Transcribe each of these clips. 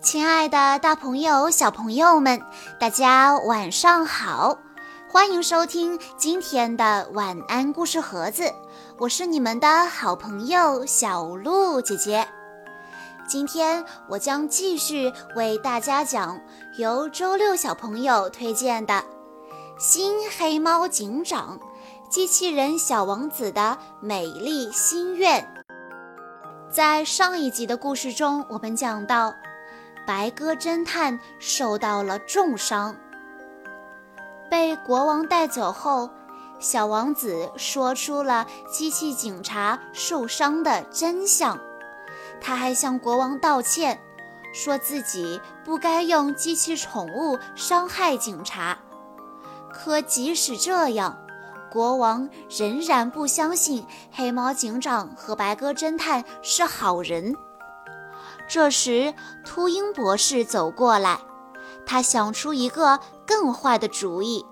亲爱的，大朋友、小朋友们，大家晚上好！欢迎收听今天的晚安故事盒子，我是你们的好朋友小鹿姐姐。今天我将继续为大家讲由周六小朋友推荐的《新黑猫警长：机器人小王子的美丽心愿》。在上一集的故事中，我们讲到。白鸽侦探受到了重伤，被国王带走后，小王子说出了机器警察受伤的真相。他还向国王道歉，说自己不该用机器宠物伤害警察。可即使这样，国王仍然不相信黑猫警长和白鸽侦探是好人。这时，秃鹰博士走过来，他想出一个更坏的主意。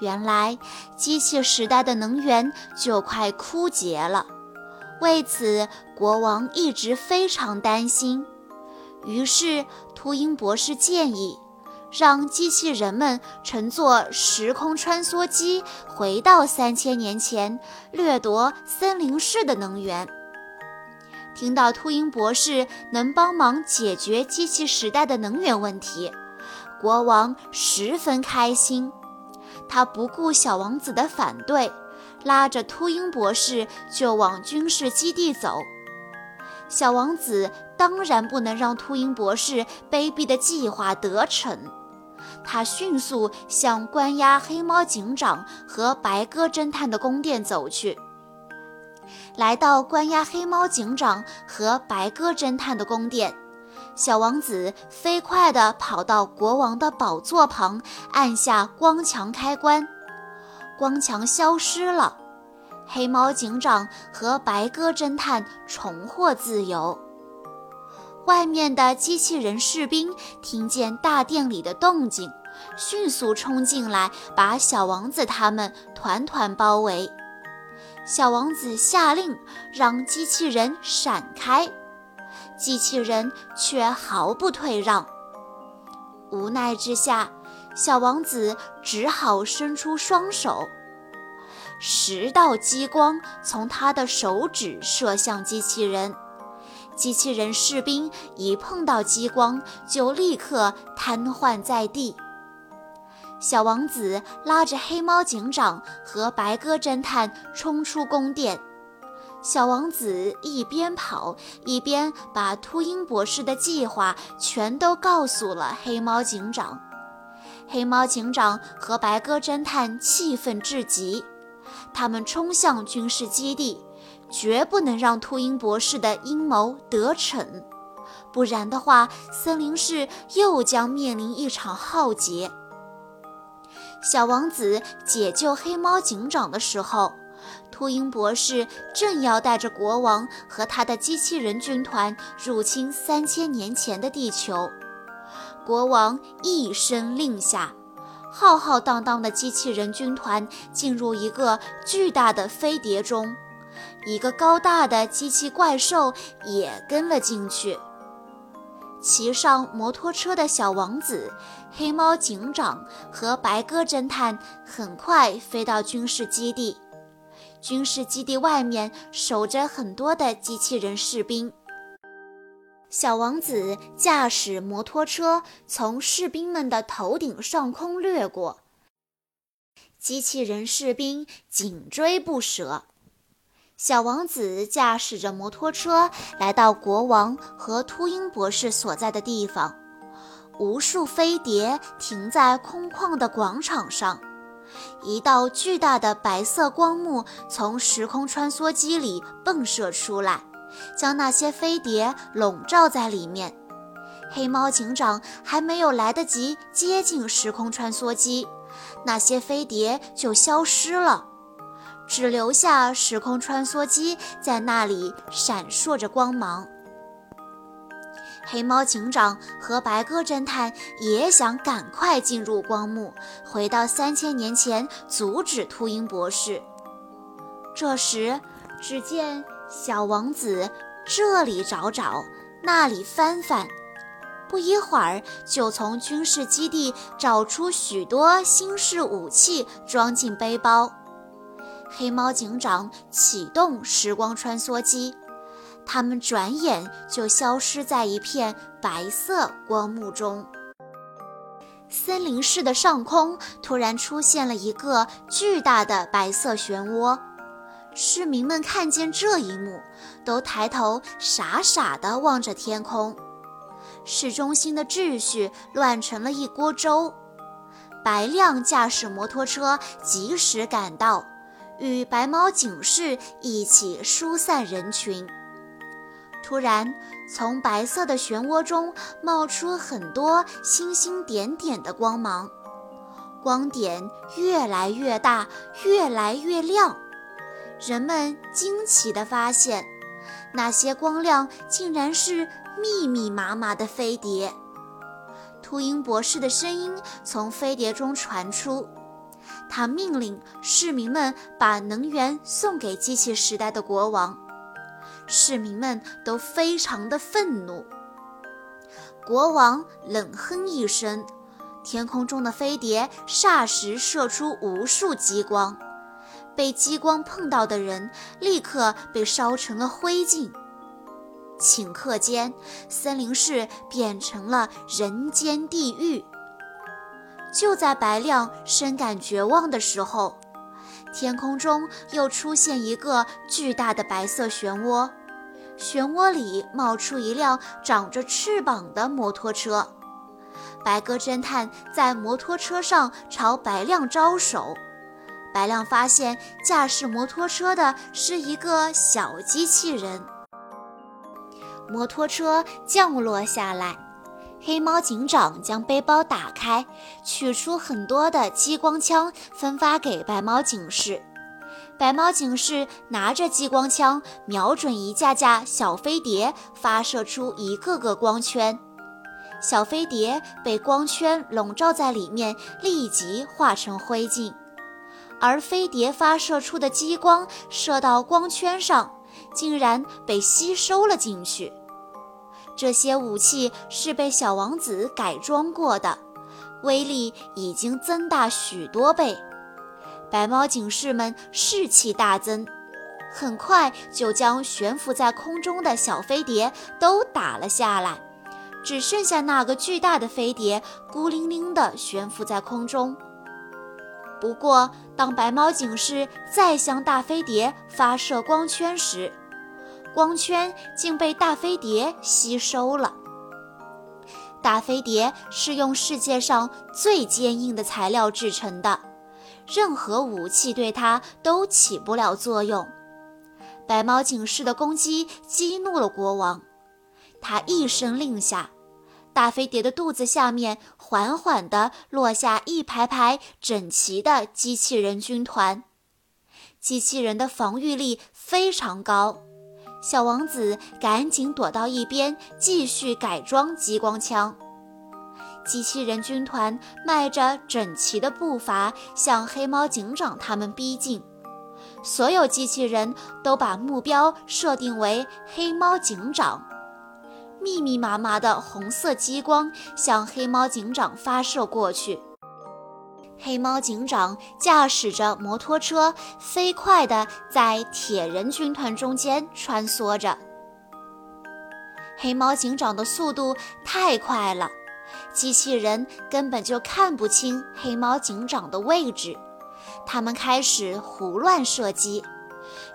原来，机器时代的能源就快枯竭了，为此，国王一直非常担心。于是，秃鹰博士建议，让机器人们乘坐时空穿梭机回到三千年前，掠夺森林市的能源。听到秃鹰博士能帮忙解决机器时代的能源问题，国王十分开心。他不顾小王子的反对，拉着秃鹰博士就往军事基地走。小王子当然不能让秃鹰博士卑鄙的计划得逞，他迅速向关押黑猫警长和白鸽侦探的宫殿走去。来到关押黑猫警长和白鸽侦探的宫殿，小王子飞快地跑到国王的宝座旁，按下光墙开关，光墙消失了，黑猫警长和白鸽侦探重获自由。外面的机器人士兵听见大殿里的动静，迅速冲进来，把小王子他们团团包围。小王子下令让机器人闪开，机器人却毫不退让。无奈之下，小王子只好伸出双手，十道激光从他的手指射向机器人。机器人士兵一碰到激光，就立刻瘫痪在地。小王子拉着黑猫警长和白鸽侦探冲出宫殿。小王子一边跑一边把秃鹰博士的计划全都告诉了黑猫警长。黑猫警长和白鸽侦探气愤至极，他们冲向军事基地，绝不能让秃鹰博士的阴谋得逞，不然的话，森林市又将面临一场浩劫。小王子解救黑猫警长的时候，秃鹰博士正要带着国王和他的机器人军团入侵三千年前的地球。国王一声令下，浩浩荡荡的机器人军团进入一个巨大的飞碟中，一个高大的机器怪兽也跟了进去。骑上摩托车的小王子、黑猫警长和白鸽侦探很快飞到军事基地。军事基地外面守着很多的机器人士兵。小王子驾驶摩托车从士兵们的头顶上空掠过，机器人士兵紧追不舍。小王子驾驶着摩托车来到国王和秃鹰博士所在的地方，无数飞碟停在空旷的广场上，一道巨大的白色光幕从时空穿梭机里迸射出来，将那些飞碟笼罩在里面。黑猫警长还没有来得及接近时空穿梭机，那些飞碟就消失了。只留下时空穿梭机在那里闪烁着光芒。黑猫警长和白鸽侦探也想赶快进入光幕，回到三千年前阻止秃鹰博士。这时，只见小王子这里找找，那里翻翻，不一会儿就从军事基地找出许多新式武器，装进背包。黑猫警长启动时光穿梭机，他们转眼就消失在一片白色光幕中。森林市的上空突然出现了一个巨大的白色漩涡，市民们看见这一幕，都抬头傻傻地望着天空。市中心的秩序乱成了一锅粥。白亮驾驶摩托车及时赶到，与白猫警士一起疏散人群。突然，从白色的漩涡中冒出很多星星点点的光芒，光点越来越大，越来越亮。人们惊奇地发现，那些光亮竟然是密密麻麻的飞碟。秃鹰博士的声音从飞碟中传出，他命令市民们把能源送给机器时代的国王。市民们都非常的愤怒。国王冷哼一声，天空中的飞碟霎时射出无数激光，被激光碰到的人立刻被烧成了灰烬。顷刻间，森林市变成了人间地狱。就在白亮深感绝望的时候，天空中又出现一个巨大的白色漩涡。漩涡里冒出一辆长着翅膀的摩托车，白鸽侦探在摩托车上朝白亮招手。白亮发现驾驶摩托车的是一个小机器人。摩托车降落下来，黑猫警长将背包打开，取出很多的激光枪，分发给白猫警士。白猫警士拿着激光枪，瞄准一架架小飞碟，发射出一个个光圈。小飞碟被光圈笼罩在里面，立即化成灰烬。而飞碟发射出的激光射到光圈上，竟然被吸收了进去。这些武器是被小王子改装过的，威力已经增大许多倍。白猫警士们士气大增，很快就将悬浮在空中的小飞碟都打了下来，只剩下那个巨大的飞碟孤零零地悬浮在空中。不过，当白猫警士再向大飞碟发射光圈时，光圈竟被大飞碟吸收了。大飞碟是用世界上最坚硬的材料制成的。任何武器对它都起不了作用。白猫警士的攻击激怒了国王，他一声令下，大飞碟的肚子下面缓缓地落下一排排整齐的机器人军团。机器人的防御力非常高，小王子赶紧躲到一边，继续改装激光枪。机器人军团迈着整齐的步伐向黑猫警长他们逼近，所有机器人都把目标设定为黑猫警长。密密麻麻的红色激光向黑猫警长发射过去，黑猫警长驾驶着摩托车飞快地在铁人军团中间穿梭着。黑猫警长的速度太快了。机器人根本就看不清黑猫警长的位置，他们开始胡乱射击，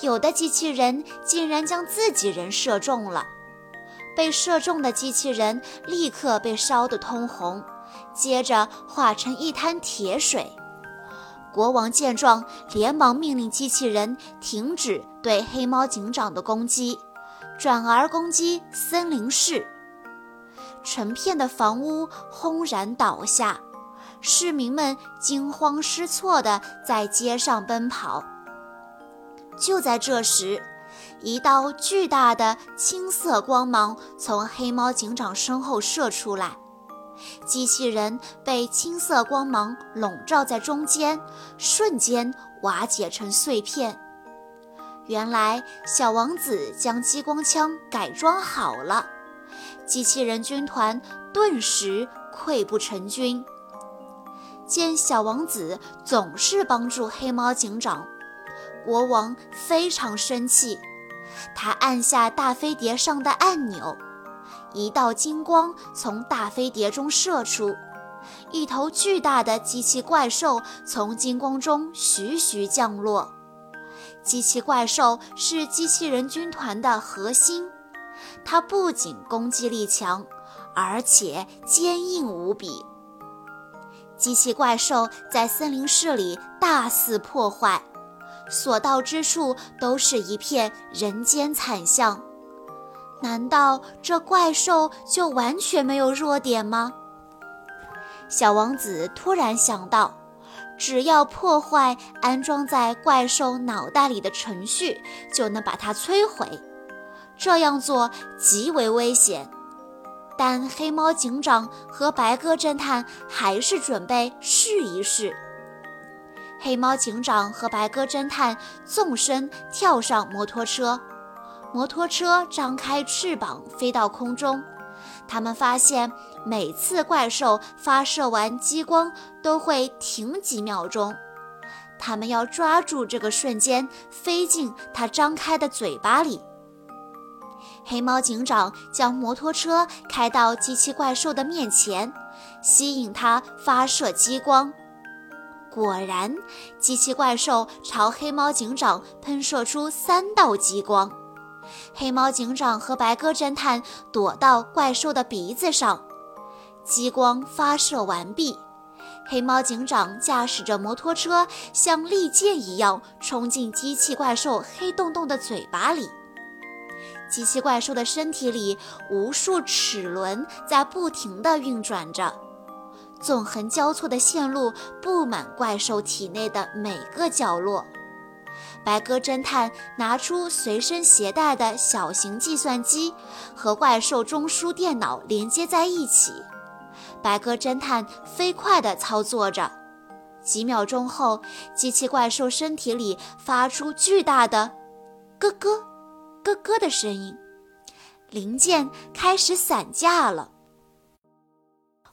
有的机器人竟然将自己人射中了。被射中的机器人立刻被烧得通红，接着化成一滩铁水。国王见状，连忙命令机器人停止对黑猫警长的攻击，转而攻击森林市。成片的房屋轰然倒下，市民们惊慌失措地在街上奔跑。就在这时，一道巨大的青色光芒从黑猫警长身后射出来，机器人被青色光芒笼罩在中间，瞬间瓦解成碎片。原来，小王子将激光枪改装好了。机器人军团顿时溃不成军。见小王子总是帮助黑猫警长，国王非常生气。他按下大飞碟上的按钮，一道金光从大飞碟中射出，一头巨大的机器怪兽从金光中徐徐降落。机器怪兽是机器人军团的核心，它不仅攻击力强，而且坚硬无比。机器怪兽在森林市里大肆破坏。所到之处都是一片人间惨象，难道这怪兽就完全没有弱点吗？小王子突然想到，只要破坏安装在怪兽脑袋里的程序，就能把它摧毁。这样做极为危险，但黑猫警长和白鸽侦探还是准备试一试。黑猫警长和白鸽侦探纵身跳上摩托车，摩托车张开翅膀飞到空中。他们发现，每次怪兽发射完激光都会停几秒钟，他们要抓住这个瞬间，飞进它张开的嘴巴里。黑猫警长将摩托车开到机器怪兽的面前，吸引它发射激光。果然，机器怪兽朝黑猫警长喷射出三道激光。黑猫警长和白鸽侦探躲到怪兽的鼻子上。激光发射完毕，黑猫警长驾驶着摩托车像利剑一样冲进机器怪兽黑洞洞的嘴巴里。机器怪兽的身体里，无数齿轮在不停地运转着。纵横交错的线路布满怪兽体内的每个角落。白鸽侦探拿出随身携带的小型计算机，和怪兽中枢电脑连接在一起。白鸽侦探飞快地操作着，几秒钟后，机器怪兽身体里发出巨大的“咯咯、咯咯”的声音，零件开始散架了。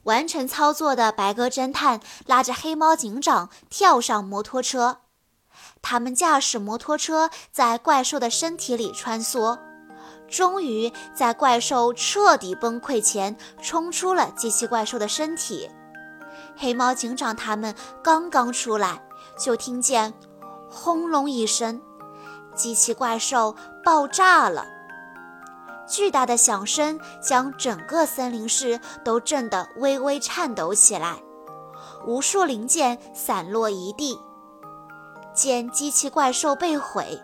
完成操作的白鸽侦探拉着黑猫警长跳上摩托车，他们驾驶摩托车在怪兽的身体里穿梭，终于在怪兽彻底崩溃前冲出了机器怪兽的身体。黑猫警长他们刚刚出来，就听见轰隆一声，机器怪兽爆炸了。巨大的响声将整个森林市都震得微微颤抖起来，无数零件散落一地。见机器怪兽被毁，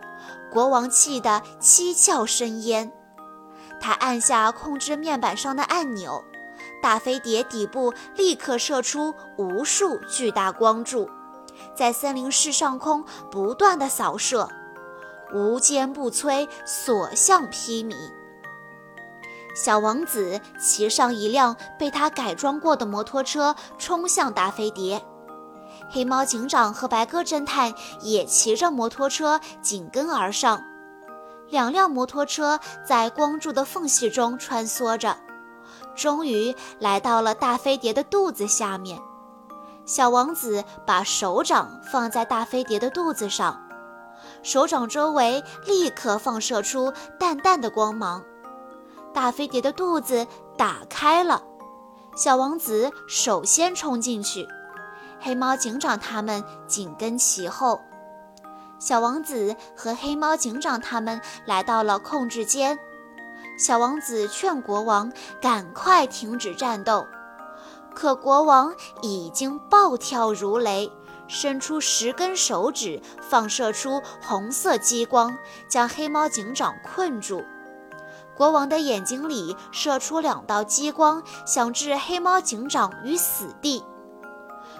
国王气得七窍生烟。他按下控制面板上的按钮，大飞碟底部立刻射出无数巨大光柱，在森林市上空不断的扫射，无坚不摧，所向披靡。小王子骑上一辆被他改装过的摩托车，冲向大飞碟。黑猫警长和白鸽侦探也骑着摩托车紧跟而上。两辆摩托车在光柱的缝隙中穿梭着，终于来到了大飞碟的肚子下面。小王子把手掌放在大飞碟的肚子上，手掌周围立刻放射出淡淡的光芒。大飞碟的肚子打开了，小王子首先冲进去，黑猫警长他们紧跟其后。小王子和黑猫警长他们来到了控制间，小王子劝国王赶快停止战斗，可国王已经暴跳如雷，伸出十根手指，放射出红色激光，将黑猫警长困住。国王的眼睛里射出两道激光，想置黑猫警长于死地。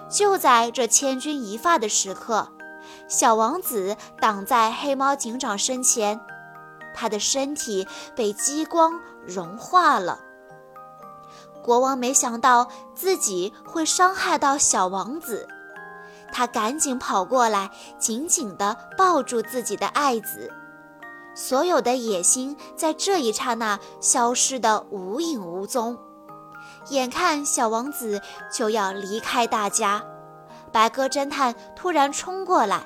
就在这千钧一发的时刻，小王子挡在黑猫警长身前，他的身体被激光融化了。国王没想到自己会伤害到小王子，他赶紧跑过来，紧紧地抱住自己的爱子。所有的野心在这一刹那消失得无影无踪，眼看小王子就要离开大家，白鸽侦探突然冲过来，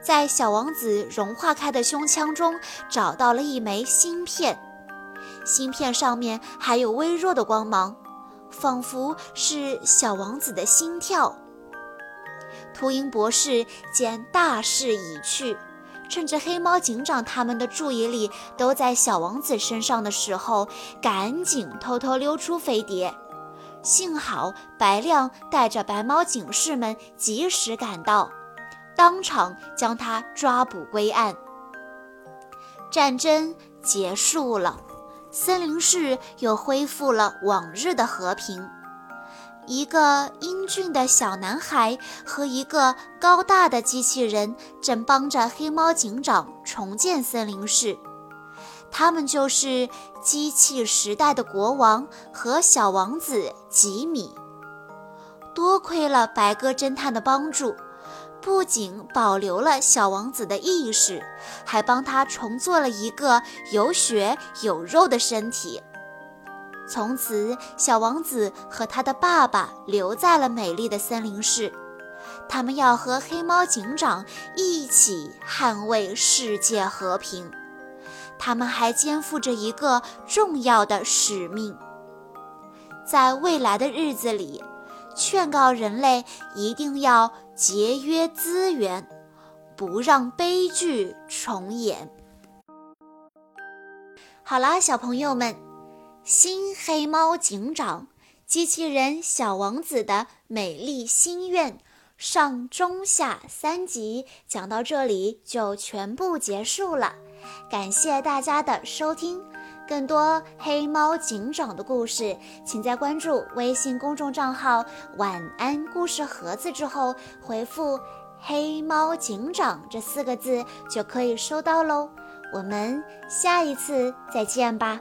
在小王子融化开的胸腔中找到了一枚芯片，芯片上面还有微弱的光芒，仿佛是小王子的心跳。秃鹰博士见大势已去。趁着黑猫警长他们的注意力都在小王子身上的时候，赶紧偷偷溜出飞碟。幸好白亮带着白猫警士们及时赶到，当场将他抓捕归案。战争结束了，森林市又恢复了往日的和平。一个英俊的小男孩和一个高大的机器人正帮着黑猫警长重建森林市。他们就是机器时代的国王和小王子吉米。多亏了白鸽侦探的帮助，不仅保留了小王子的意识，还帮他重做了一个有血有肉的身体。从此，小王子和他的爸爸留在了美丽的森林市。他们要和黑猫警长一起捍卫世界和平。他们还肩负着一个重要的使命，在未来的日子里，劝告人类一定要节约资源，不让悲剧重演。好啦，小朋友们。新黑猫警长、机器人小王子的美丽心愿上中下三集讲到这里就全部结束了，感谢大家的收听。更多黑猫警长的故事，请在关注微信公众账号“晚安故事盒子”之后回复“黑猫警长”这四个字就可以收到喽。我们下一次再见吧。